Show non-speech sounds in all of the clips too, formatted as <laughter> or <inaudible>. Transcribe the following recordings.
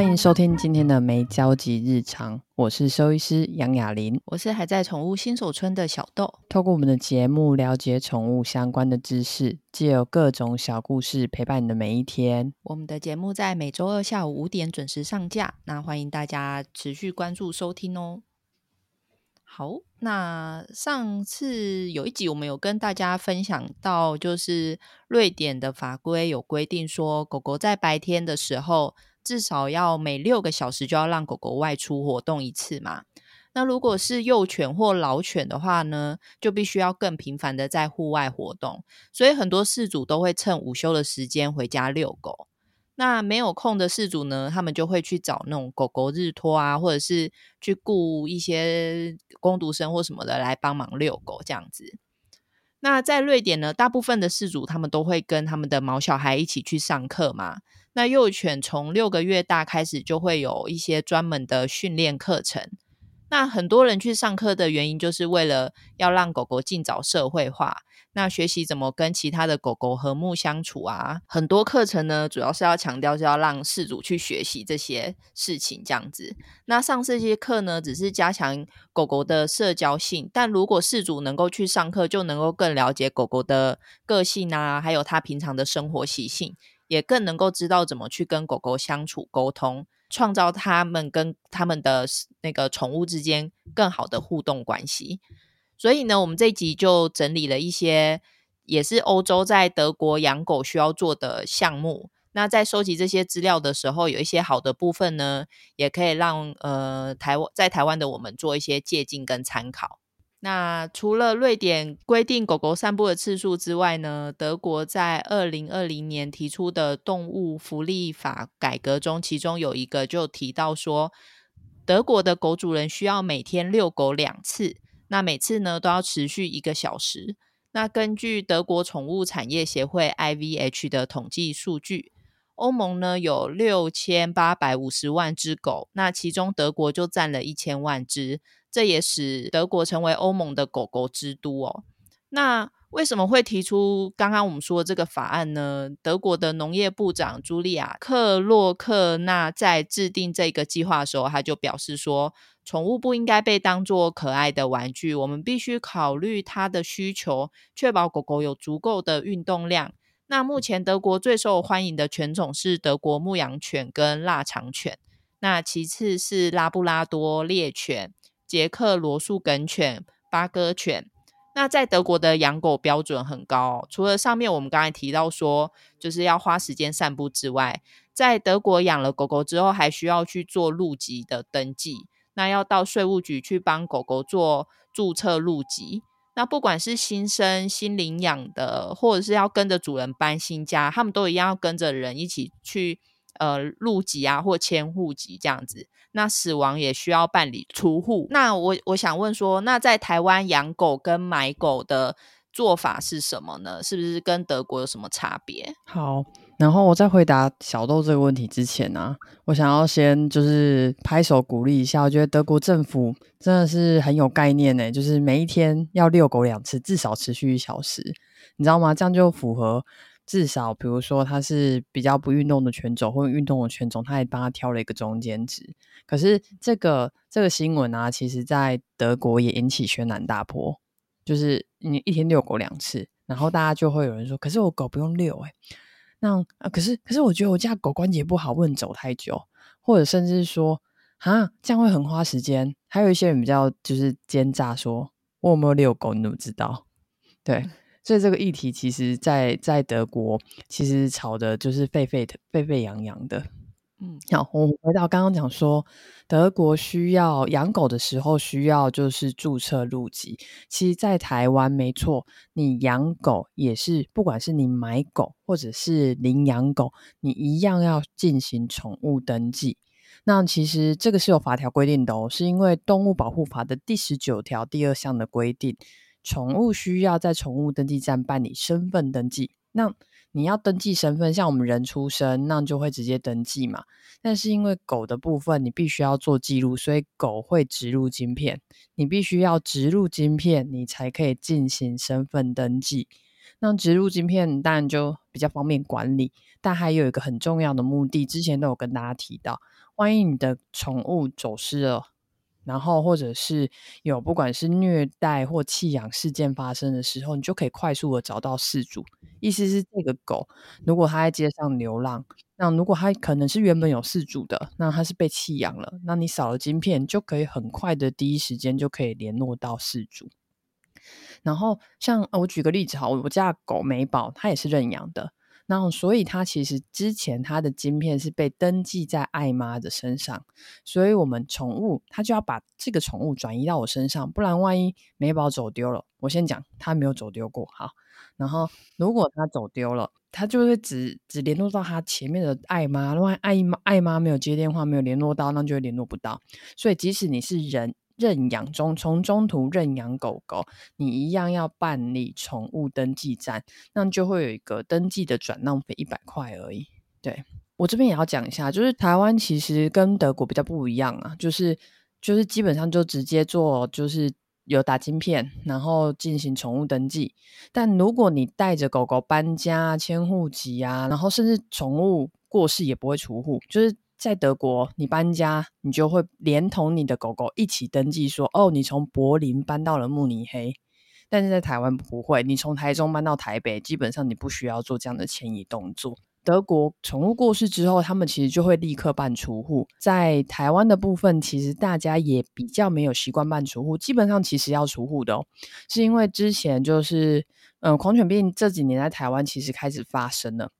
欢迎收听今天的没交集日常，我是兽医师杨雅琳，我是还在宠物新手村的小豆。透过我们的节目了解宠物相关的知识，借由各种小故事陪伴你的每一天。我们的节目在每周二下午五点准时上架，那欢迎大家持续关注收听哦。好，那上次有一集我们有跟大家分享到，就是瑞典的法规有规定说，狗狗在白天的时候至少要每六个小时就要让狗狗外出活动一次嘛。那如果是幼犬或老犬的话呢，就必须要更频繁的在户外活动。所以很多事主都会趁午休的时间回家遛狗。那没有空的事主呢，他们就会去找那种狗狗日托啊，或者是去雇一些工读生或什么的来帮忙遛狗这样子。那在瑞典呢，大部分的事主他们都会跟他们的毛小孩一起去上课嘛。那幼犬从六个月大开始就会有一些专门的训练课程。那很多人去上课的原因，就是为了要让狗狗尽早社会化，那学习怎么跟其他的狗狗和睦相处啊。很多课程呢，主要是要强调是要让饲主去学习这些事情，这样子。那上这些课呢，只是加强狗狗的社交性，但如果饲主能够去上课，就能够更了解狗狗的个性啊，还有它平常的生活习性，也更能够知道怎么去跟狗狗相处沟通。创造他们跟他们的那个宠物之间更好的互动关系。所以呢，我们这一集就整理了一些，也是欧洲在德国养狗需要做的项目。那在收集这些资料的时候，有一些好的部分呢，也可以让呃台湾在台湾的我们做一些借鉴跟参考。那除了瑞典规定狗狗散步的次数之外呢，德国在二零二零年提出的动物福利法改革中，其中有一个就提到说，德国的狗主人需要每天遛狗两次，那每次呢都要持续一个小时。那根据德国宠物产业协会 IVH 的统计数据，欧盟呢有六千八百五十万只狗，那其中德国就占了一千万只。这也使德国成为欧盟的狗狗之都哦。那为什么会提出刚刚我们说的这个法案呢？德国的农业部长茱莉亚·克洛克纳在制定这个计划的时候，他就表示说，宠物不应该被当作可爱的玩具，我们必须考虑它的需求，确保狗狗有足够的运动量。那目前德国最受欢迎的犬种是德国牧羊犬跟腊肠犬，那其次是拉布拉多猎犬。捷克罗素梗犬、巴哥犬，那在德国的养狗标准很高。除了上面我们刚才提到说，就是要花时间散步之外，在德国养了狗狗之后，还需要去做入籍的登记。那要到税务局去帮狗狗做注册入籍。那不管是新生、新领养的，或者是要跟着主人搬新家，他们都一样要跟着人一起去。呃，入籍啊，或迁户籍这样子，那死亡也需要办理出户。那我我想问说，那在台湾养狗跟买狗的做法是什么呢？是不是跟德国有什么差别？好，然后我在回答小豆这个问题之前呢、我想要先就是拍手鼓励一下，我觉得德国政府真的是很有概念呢，就是每一天要遛狗两次，至少持续一小时，你知道吗？这样就符合。至少，比如说他是比较不运动的犬种，或者运动的犬种，他也帮他挑了一个中间值。可是这个这个新闻啊，其实在德国也引起轩然大波，就是你一天遛狗两次，然后大家就会有人说：“可是我狗不用遛哎、欸。那啊，可是可是我觉得我家狗关节不好，不能走太久，或者甚至说啊，这样会很花时间。还有一些人比较就是奸诈，说我有没有遛狗，你怎么知道？对。<laughs> 所以这个议题其实在，在在德国其实吵的就是沸沸沸沸扬扬的。嗯，好，我们回到刚刚讲说，德国需要养狗的时候需要就是注册入籍。其实，在台湾没错，你养狗也是，不管是你买狗或者是领养狗，你一样要进行宠物登记。那其实这个是有法条规定的哦，是因为《动物保护法》的第十九条第二项的规定。宠物需要在宠物登记站办理身份登记。那你要登记身份，像我们人出生，那就会直接登记嘛。但是因为狗的部分，你必须要做记录，所以狗会植入晶片。你必须要植入晶片，你才可以进行身份登记。那植入晶片当然就比较方便管理，但还有一个很重要的目的，之前都有跟大家提到，万一你的宠物走失了。然后，或者是有不管是虐待或弃养事件发生的时候，你就可以快速的找到事主。意思是，这个狗如果它在街上流浪，那如果它可能是原本有事主的，那它是被弃养了，那你扫了晶片，就可以很快的第一时间就可以联络到事主。然后，像我举个例子哈，我家狗美宝，它也是认养的。那所以它其实之前它的晶片是被登记在爱妈的身上，所以我们宠物它就要把这个宠物转移到我身上，不然万一美宝走丢了，我先讲它没有走丢过，好，然后如果它走丢了，它就会只只联络到它前面的爱妈，如果爱妈爱妈没有接电话，没有联络到，那就会联络不到，所以即使你是人。认养中，从中途认养狗狗，你一样要办理宠物登记站，那就会有一个登记的转让费一百块而已。对，我这边也要讲一下，就是台湾其实跟德国比较不一样啊，就是就是基本上就直接做，就是有打晶片，然后进行宠物登记。但如果你带着狗狗搬家、迁户籍啊，然后甚至宠物过世也不会除户，就是。在德国，你搬家，你就会连同你的狗狗一起登记说，哦，你从柏林搬到了慕尼黑。但是在台湾不会，你从台中搬到台北，基本上你不需要做这样的迁移动作。德国宠物过世之后，他们其实就会立刻办除户。在台湾的部分，其实大家也比较没有习惯办除户，基本上其实要除户的哦，是因为之前就是嗯，狂犬病这几年在台湾其实开始发生了。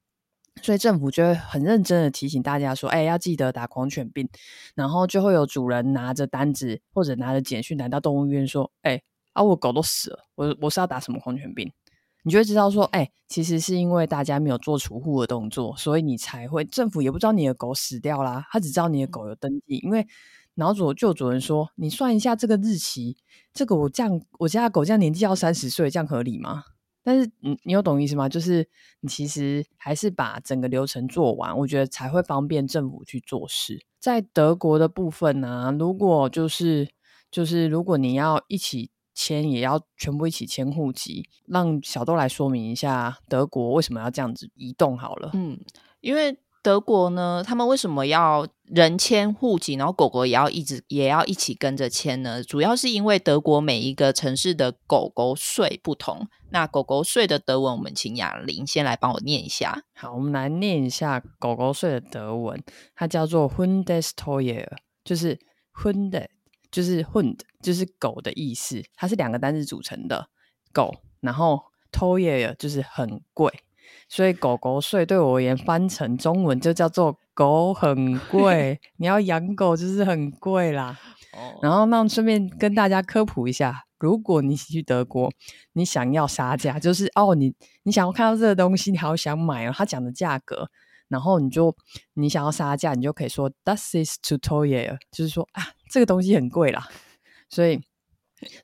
所以政府就会很认真的提醒大家说：“哎，要记得打狂犬病。”然后就会有主人拿着单子或者拿着简讯来到动物医院说：“哎，啊，我狗都死了，我我是要打什么狂犬病？”你就会知道说：“哎，其实是因为大家没有做除户的动作，所以你才会政府也不知道你的狗死掉啦，他只知道你的狗有登记。因为然后主就有主人说：‘你算一下这个日期，这个我这样我家的狗这样年纪要三十岁，这样合理吗？’”但是，你你有懂意思吗？就是你其实还是把整个流程做完，我觉得才会方便政府去做事。在德国的部分呢、如果就是就是如果你要一起签，也要全部一起迁户籍，让小豆来说明一下德国为什么要这样子移动好了。嗯，因为。德国呢，他们为什么要人迁户籍，然后狗狗也要一直也要一起跟着迁呢？主要是因为德国每一个城市的狗狗税不同。那狗狗税的德文，我们请雅玲先来帮我念一下。好，我们来念一下狗狗税的德文，它叫做 Hundesteuer，就是 Hund，就是 Hund，就是狗的意思。它是两个单字组成的狗，然后 t o y e r 就是很贵。所以狗狗税对我而言翻成中文就叫做狗很贵，<laughs> 你要养狗就是很贵啦。然后那顺便跟大家科普一下，如果你去德国，你想要杀价，就是哦你你想要看到这个东西，你好想买哦，他讲的价格，然后你就你想要杀价，你就可以说 this ist zu teuer，就是说啊这个东西很贵啦。所以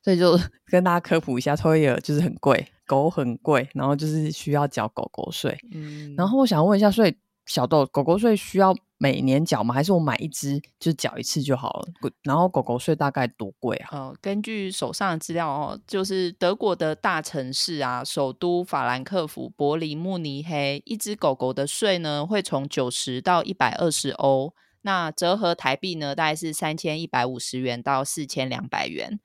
所以就 <laughs> 跟大家科普一下，teuer 就是很贵。狗很贵，然后就是需要缴狗狗税。嗯，然后我想问一下，所以小豆狗狗税需要每年缴吗？还是我买一只就缴一次就好了？然后狗狗税大概多贵啊？呃，根据手上的资料哦，就是德国的大城市啊，首都法兰克福、柏林、慕尼黑，一只狗狗的税呢会从九十到一百二十欧，那折合台币呢大概是三千一百五十元到四千两百元。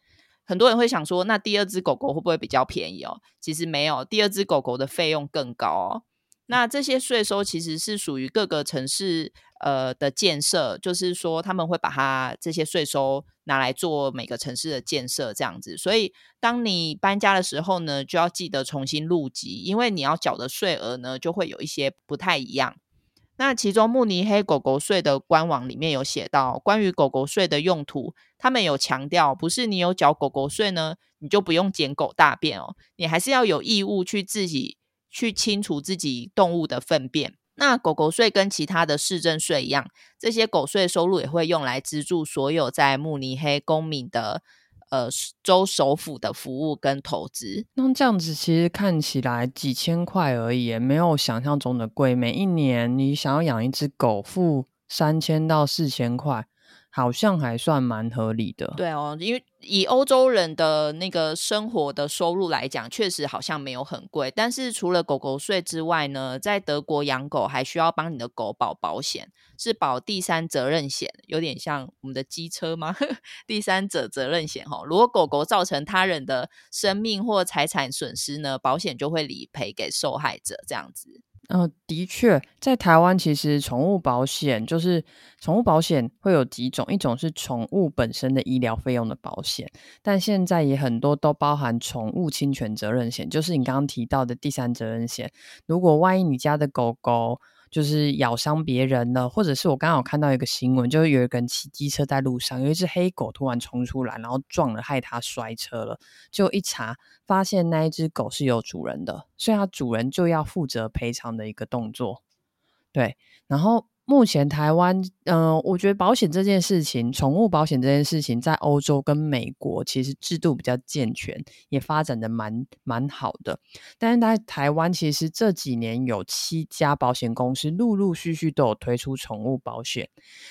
很多人会想说，那第二只狗狗会不会比较便宜哦？其实没有，第二只狗狗的费用更高哦。那这些税收其实是属于各个城市呃的建设，就是说他们会把它这些税收拿来做每个城市的建设这样子。所以当你搬家的时候呢，就要记得重新入籍，因为你要缴的税额呢就会有一些不太一样。那其中慕尼黑狗狗税的官网里面有写到，关于狗狗税的用途，他们有强调，不是你有缴狗狗税呢，你就不用捡狗大便哦，你还是要有义务去自己去清除自己动物的粪便。那狗狗税跟其他的市政税一样，这些狗税收入也会用来资助所有在慕尼黑公民的。呃，州首府的服务跟投资，那这样子其实看起来几千块而已，没有想象中的贵。每一年你想要养一只狗，付三千到四千块，好像还算蛮合理的。对哦，因为以欧洲人的那个生活的收入来讲，确实好像没有很贵。但是除了狗狗税之外呢，在德国养狗还需要帮你的狗保保险，是保第三责任险，有点像我们的机车吗？<laughs> 第三者责任险哈，如果狗狗造成他人的生命或财产损失呢，保险就会理赔给受害者，这样子。嗯、的确，在台湾其实宠物保险就是宠物保险会有几种，一种是宠物本身的医疗费用的保险，但现在也很多都包含宠物侵权责任险，就是你刚刚提到的第三责任险。如果万一你家的狗狗，就是咬伤别人了，或者是我刚好看到一个新闻，就是有一个人骑机车在路上，有一只黑狗突然冲出来，然后撞了，害他摔车了。就一查，发现那一只狗是有主人的，所以它主人就要负责赔偿的一个动作。对，然后。目前台湾，嗯、我觉得保险这件事情，宠物保险这件事情，在欧洲跟美国其实制度比较健全，也发展的蛮蛮好的。但是在台湾，其实这几年有七家保险公司陆陆续续都有推出宠物保险。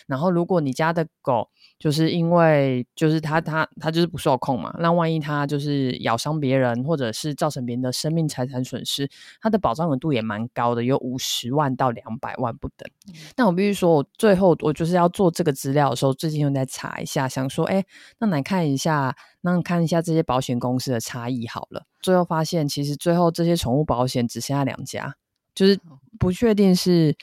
然后，如果你家的狗，就是因为就是它它它就是不受控嘛，那万一它就是咬伤别人，或者是造成别人的生命财产损失，它的保障额度也蛮高的，有五十万到两百万不等。但我必须说，我最后我就是要做这个资料的时候，最近又在查一下，想说，哎，那来看一下，那看一下这些保险公司的差异好了。最后发现，其实最后这些宠物保险只剩下两家，就是不确定是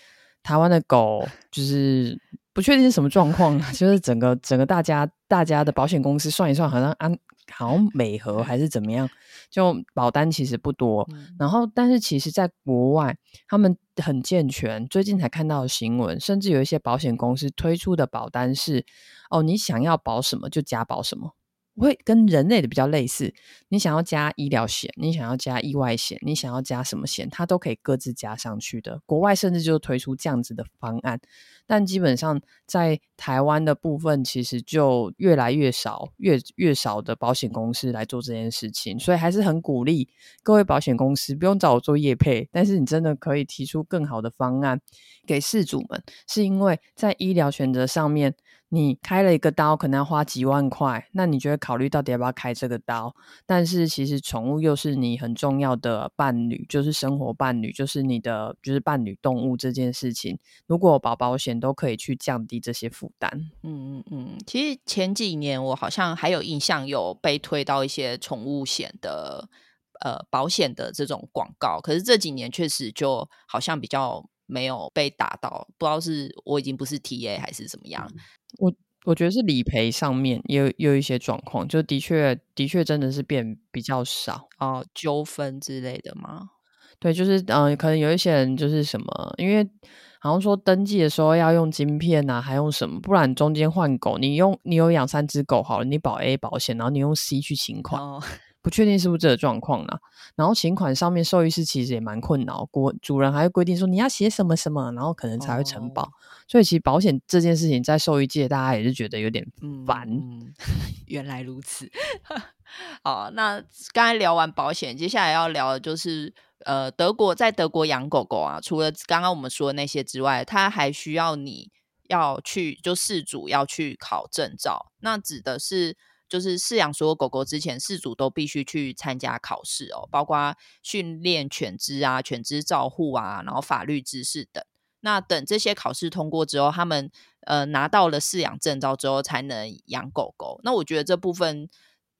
台湾的狗，就是。不确定是什么状况，<laughs> 就是整个整个大家大家的保险公司算一算，好像安好像美和还是怎么样，就保单其实不多。嗯、然后，但是其实在国外，他们很健全。最近才看到的新闻，甚至有一些保险公司推出的保单是，哦，你想要保什么就加保什么。会跟人类的比较类似，你想要加医疗险，你想要加意外险，你想要加什么险，它都可以各自加上去的。国外甚至就推出这样子的方案，但基本上在台湾的部分，其实就越来越少，越越少的保险公司来做这件事情，所以还是很鼓励各位保险公司不用找我做业配，但是你真的可以提出更好的方案给事主们，是因为在医疗选择上面。你开了一个刀，可能要花几万块，那你就会考虑到底要不要开这个刀？但是其实宠物又是你很重要的伴侣，就是生活伴侣，就是你的就是伴侣动物这件事情，如果保保险都可以去降低这些负担。嗯嗯嗯，其实前几年我好像还有印象有被推到一些宠物险的呃保险的这种广告，可是这几年确实就好像比较没有被打到，不知道是我已经不是 TA 还是怎么样。嗯我我觉得是理赔上面也有有一些状况，就的确的确真的是变比较少啊，纠纷之类的吗？对，就是嗯、呃，可能有一些人就是什么，因为好像说登记的时候要用晶片啊，还用什么，不然中间换狗，你用你有养三只狗好了，你保 A 保险，然后你用 C 去请款。哦不确定是不是这个状况啦？然后请款上面兽医师其实也蛮困扰，国主人还会规定说你要写什么什么，然后可能才会承保。哦、所以其实保险这件事情在兽医界，大家也是觉得有点烦。嗯、原来如此。<laughs> 好，那刚才聊完保险，接下来要聊的就是呃，德国在德国养狗狗啊，除了刚刚我们说的那些之外，它还需要你要去就事主要去考证照，那指的是。就是饲养所有狗狗之前，饲主都必须去参加考试哦，包括训练犬只啊、犬只照护啊，然后法律知识等。那等这些考试通过之后，他们呃拿到了饲养证照之后，才能养狗狗。那我觉得这部分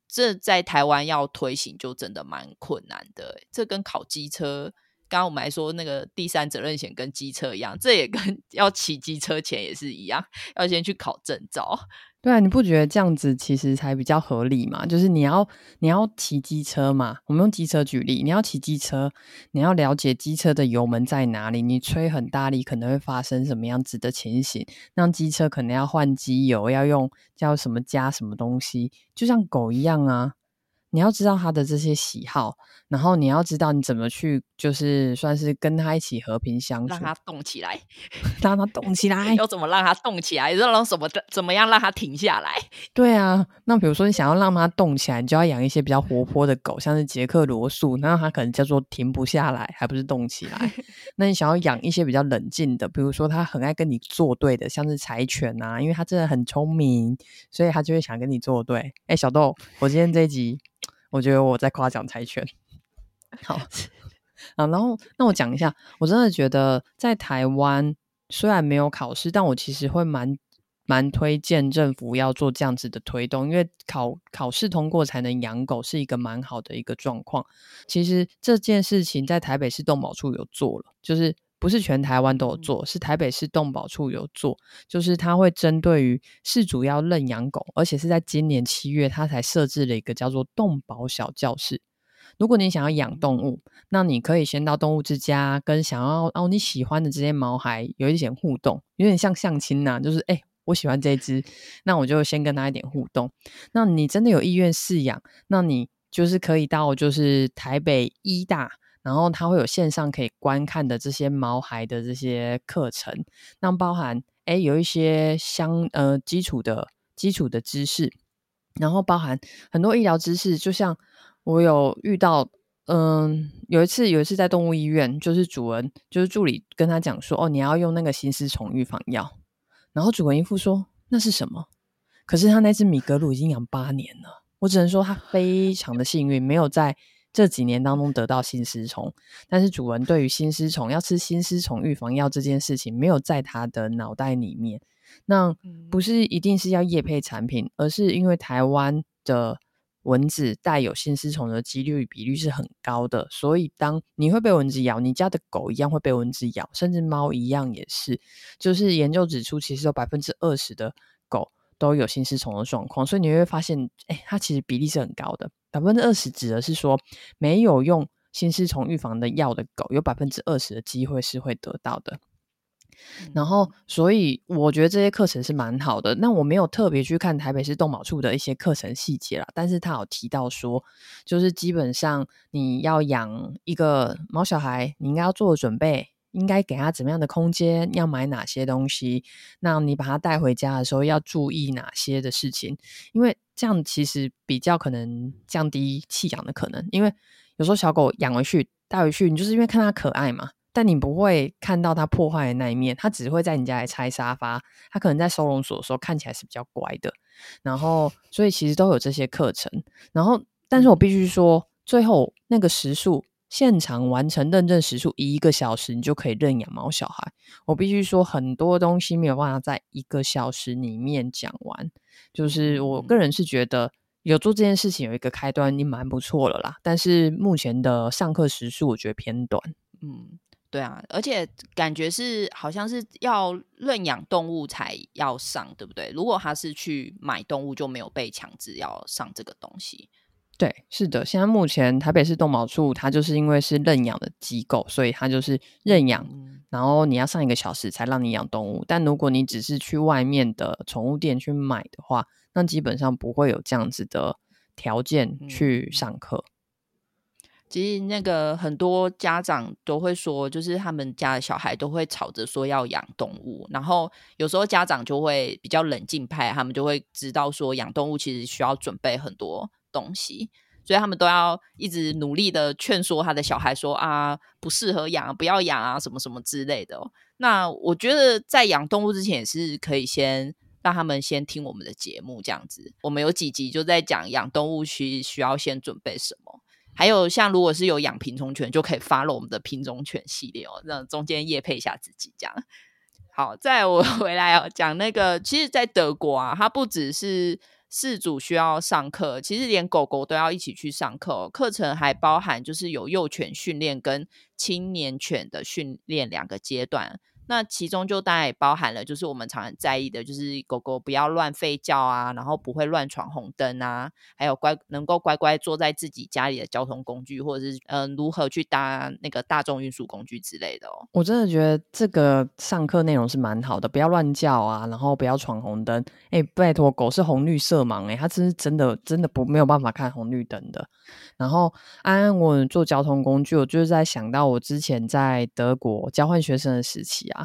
这在台湾要推行就真的蛮困难的。这跟考机车，刚刚我们还说那个第三责任险跟机车一样，这也跟 <laughs> 要骑机车前也是一样，要先去考证照。对啊，你不觉得这样子其实才比较合理嘛？就是你要你要骑机车嘛，我们用机车举例，你要骑机车，你要了解机车的油门在哪里，你吹很大力可能会发生什么样子的情形，让机车可能要换机油，要用叫什么加什么东西，就像狗一样啊。你要知道它的这些喜好，然后你要知道你怎么去，就是算是跟他一起和平相处，让他动起来，让他动起 <laughs> 来，要怎么让他动起来？让什么怎么样让他停下来？<laughs> 对啊，那比如说你想要让他动起来，你就要养一些比较活泼的狗，像是杰克罗素，那他可能叫做停不下来，还不是动起来。<laughs> 那你想要养一些比较冷静的，比如说他很爱跟你作对的，像是柴犬啊，因为他真的很聪明，所以他就会想跟你作对。哎，小豆，我今天这一集。我觉得我在夸奖柴犬，好啊，然后那我讲一下，我真的觉得在台湾虽然没有考试，但我其实会蛮蛮推荐政府要做这样子的推动，因为考考试通过才能养狗是一个蛮好的一个状况。其实这件事情在台北市动保处有做了，就是。不是全台湾都有做，是台北市动保处有做，就是他会针对于饲主要认养狗，而且是在今年七月，他才设置了一个叫做动保小教室。如果你想要养动物，那你可以先到动物之家，跟想要哦你喜欢的这些毛孩有一点互动，有点像相亲呐、就是哎我喜欢这只，那我就先跟他一点互动。那你真的有意愿饲养，那你就是可以到就是台北医大。然后它会有线上可以观看的这些毛孩的这些课程，那包含哎有一些相呃基础的基础的知识，然后包含很多医疗知识，就像我有遇到，嗯，有一次有一次在动物医院，就是主人就是助理跟他讲说，哦，你要用那个心丝虫预防药，然后主人一副说那是什么？可是他那只米格鲁已经养八年了，我只能说他非常的幸运，没有在。这几年当中得到心丝虫，但是主人对于心丝虫要吃心丝虫预防药这件事情没有在他的脑袋里面。那不是一定是要业配产品，而是因为台湾的蚊子带有心丝虫的几率比率是很高的，所以当你会被蚊子咬，你家的狗一样会被蚊子咬，甚至猫一样也是。就是研究指出，其实有百分之二十的狗都有心丝虫的状况，所以你会发现，哎，它其实比例是很高的。百分之二十指的是说，没有用心丝虫预防的药的狗，有百分之二十的机会是会得到的。然后，所以我觉得这些课程是蛮好的。那我没有特别去看台北市动保处的一些课程细节啦，但是他有提到说，就是基本上你要养一个猫小孩，你应该要做的准备。应该给他怎么样的空间？要买哪些东西？那你把它带回家的时候要注意哪些的事情？因为这样其实比较可能降低弃养的可能。因为有时候小狗养回去带回去，你就是因为看它可爱嘛，但你不会看到它破坏的那一面。它只会在你家里拆沙发，它可能在收容所的时候看起来是比较乖的。然后，所以其实都有这些课程。然后，但是我必须说，最后那个时数。现场完成认证时数一个小时，你就可以认养猫小孩。我必须说，很多东西没有办法在一个小时里面讲完。就是我个人是觉得有做这件事情有一个开端，已经蛮不错了啦。但是目前的上课时数我觉得偏短。嗯，对啊，而且感觉是好像是要认养动物才要上，对不对？如果他是去买动物，就没有被强制要上这个东西。对，是的，现在目前台北市动保处，它就是因为是认养的机构，所以它就是认养，嗯、然后你要上一个小时才让你养动物。但如果你只是去外面的宠物店去买的话，那基本上不会有这样子的条件去上课。其实那个很多家长都会说，就是他们家的小孩都会吵着说要养动物，然后有时候家长就会比较冷静派，他们就会知道说养动物其实需要准备很多。东西，所以他们都要一直努力的劝说他的小孩说啊，不适合养，不要养啊，什么什么之类的。那我觉得在养动物之前，也是可以先让他们先听我们的节目，这样子。我们有几集就在讲养动物需需要先准备什么，还有像如果是有养品种犬，就可以发了我们的品种犬系列哦，让中间业配一下自己这样。好，再我 <laughs> 回来哦，讲那个，其实，在德国啊，它不只是。饲主需要上课，其实连狗狗都要一起去上课哦。课程还包含就是有幼犬训练跟青年犬的训练两个阶段。那其中就当然也包含了，就是我们常很在意的，就是狗狗不要乱吠叫啊，然后不会乱闯红灯啊，还有乖能够乖乖坐在自己家里的交通工具，或者是嗯、呃、如何去搭那个大众运输工具之类的哦。我真的觉得这个上课内容是蛮好的，不要乱叫啊，然后不要闯红灯。哎，拜托，狗是红绿色盲，哎，它真是真的真的不没有办法看红绿灯的。然后安安稳稳坐交通工具，我就是在想到我之前在德国交换学生的时期啊。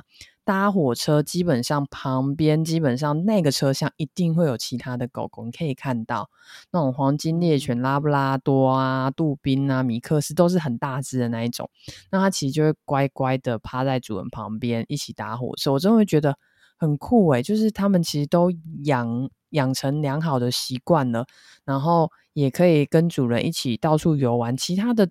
搭火车基本上旁边基本上那个车厢一定会有其他的狗狗，你可以看到那种黄金猎犬、拉布拉多啊、杜宾啊、米克斯都是很大只的那一种，那它其实就会乖乖的趴在主人旁边一起搭火车，我真的会觉得很酷诶，就是他们其实都养养成良好的习惯了，然后也可以跟主人一起到处游玩，其他的。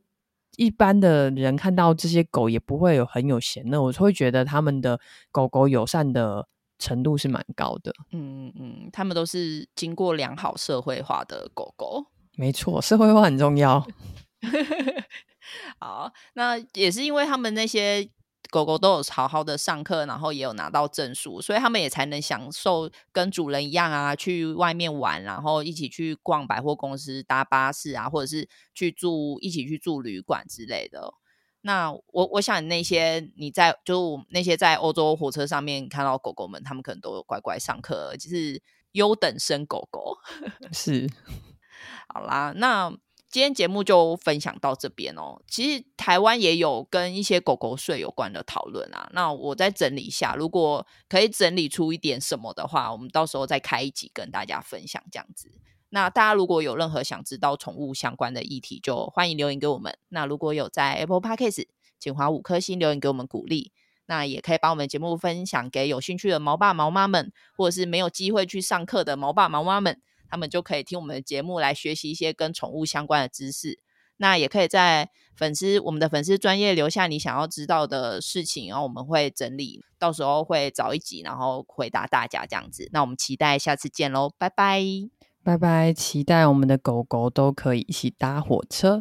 一般的人看到这些狗也不会有很有嫌恶，我会觉得他们的狗狗友善的程度是蛮高的。嗯嗯，他们都是经过良好社会化的狗狗。没错，社会化很重要。<laughs> 好，那也是因为他们那些。狗狗都有好好的上课，然后也有拿到证书，所以他们也才能享受跟主人一样啊，去外面玩，然后一起去逛百货公司、搭巴士啊，或者是去住一起去住旅馆之类的。那我我想那些你在就那些在欧洲火车上面看到狗狗们，他们可能都有乖乖上课，就是优等生狗狗。是，<laughs> 好啦，那。今天节目就分享到这边哦。其实台湾也有跟一些狗狗税有关的讨论啊。那我再整理一下，如果可以整理出一点什么的话，我们到时候再开一集跟大家分享这样子。那大家如果有任何想知道宠物相关的议题，就欢迎留言给我们。那如果有在 Apple Podcast，请划五颗星留言给我们鼓励。那也可以把我们节目分享给有兴趣的毛爸毛妈们，或者是没有机会去上课的毛爸毛妈们。他们就可以听我们的节目来学习一些跟宠物相关的知识。那也可以在粉丝我们的粉丝专业留下你想要知道的事情，然后我们会整理，到时候会找一集，然后回答大家这样子。那我们期待下次见喽，拜拜，拜拜，期待我们的狗狗都可以一起搭火车。